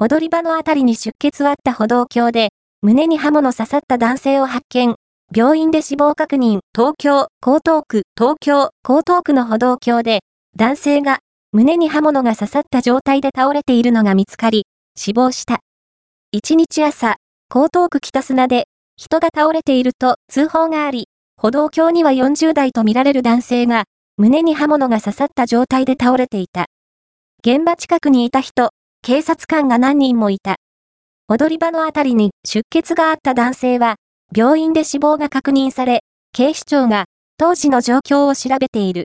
踊り場のあたりに出血あった歩道橋で、胸に刃物刺さった男性を発見。病院で死亡確認。東京、江東区、東京、江東区の歩道橋で、男性が胸に刃物が刺さった状態で倒れているのが見つかり、死亡した。一日朝、江東区北砂で、人が倒れていると通報があり、歩道橋には40代とみられる男性が、胸に刃物が刺さった状態で倒れていた。現場近くにいた人、警察官が何人もいた。踊り場のあたりに出血があった男性は、病院で死亡が確認され、警視庁が当時の状況を調べている。